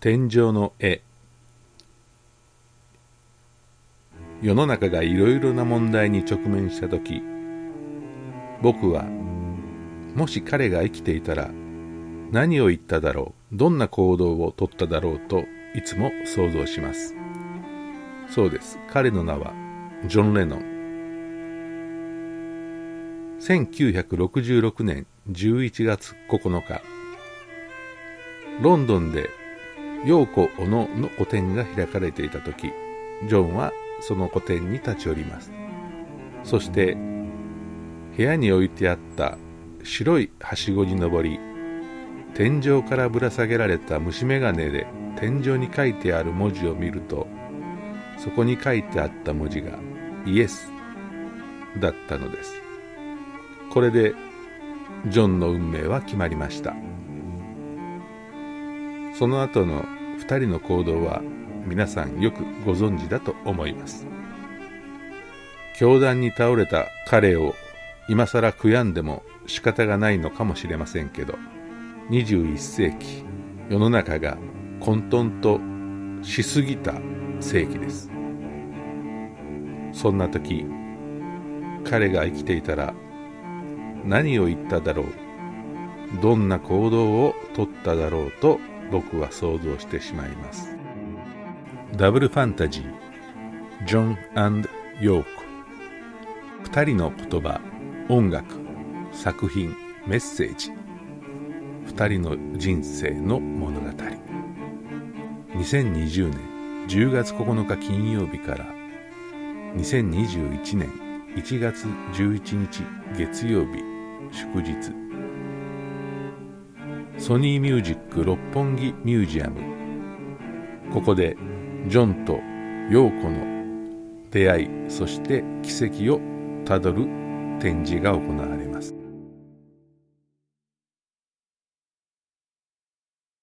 天井の絵。世の中がいろいろな問題に直面した時僕はもし彼が生きていたら何を言っただろうどんな行動をとっただろうといつも想像します。そうです。彼の名はジョン・レノン1966年11月9日。ロンドンで陽子小野の個展が開かれていた時ジョンはその個展に立ち寄ります。そして部屋に置いてあった白いはしごに登り天井からぶら下げられた虫眼鏡で天井に書いてある文字を見るとそこに書いてあった文字がイエスだったのです。これでジョンの運命は決まりました。その後の2人の行動は皆さんよくご存知だと思います。教団に倒れた彼を今更悔やんでも仕方がないのかもしれませんけど21世紀世の中が混沌としすぎた世紀です。そんな時彼が生きていたら何を言っただろうどんな行動をとっただろうと僕は想像してしまいます。ダブルファンタジージョンヨーコ二人の言葉音楽作品メッセージ。二人の人生の物語。2020年10月9日金曜日から2021年1月11日月曜日祝日。ソニーミュージック六本木ミュージアム。ここでジョンとヨーコの出会いそして奇跡をたどる展示が行われます。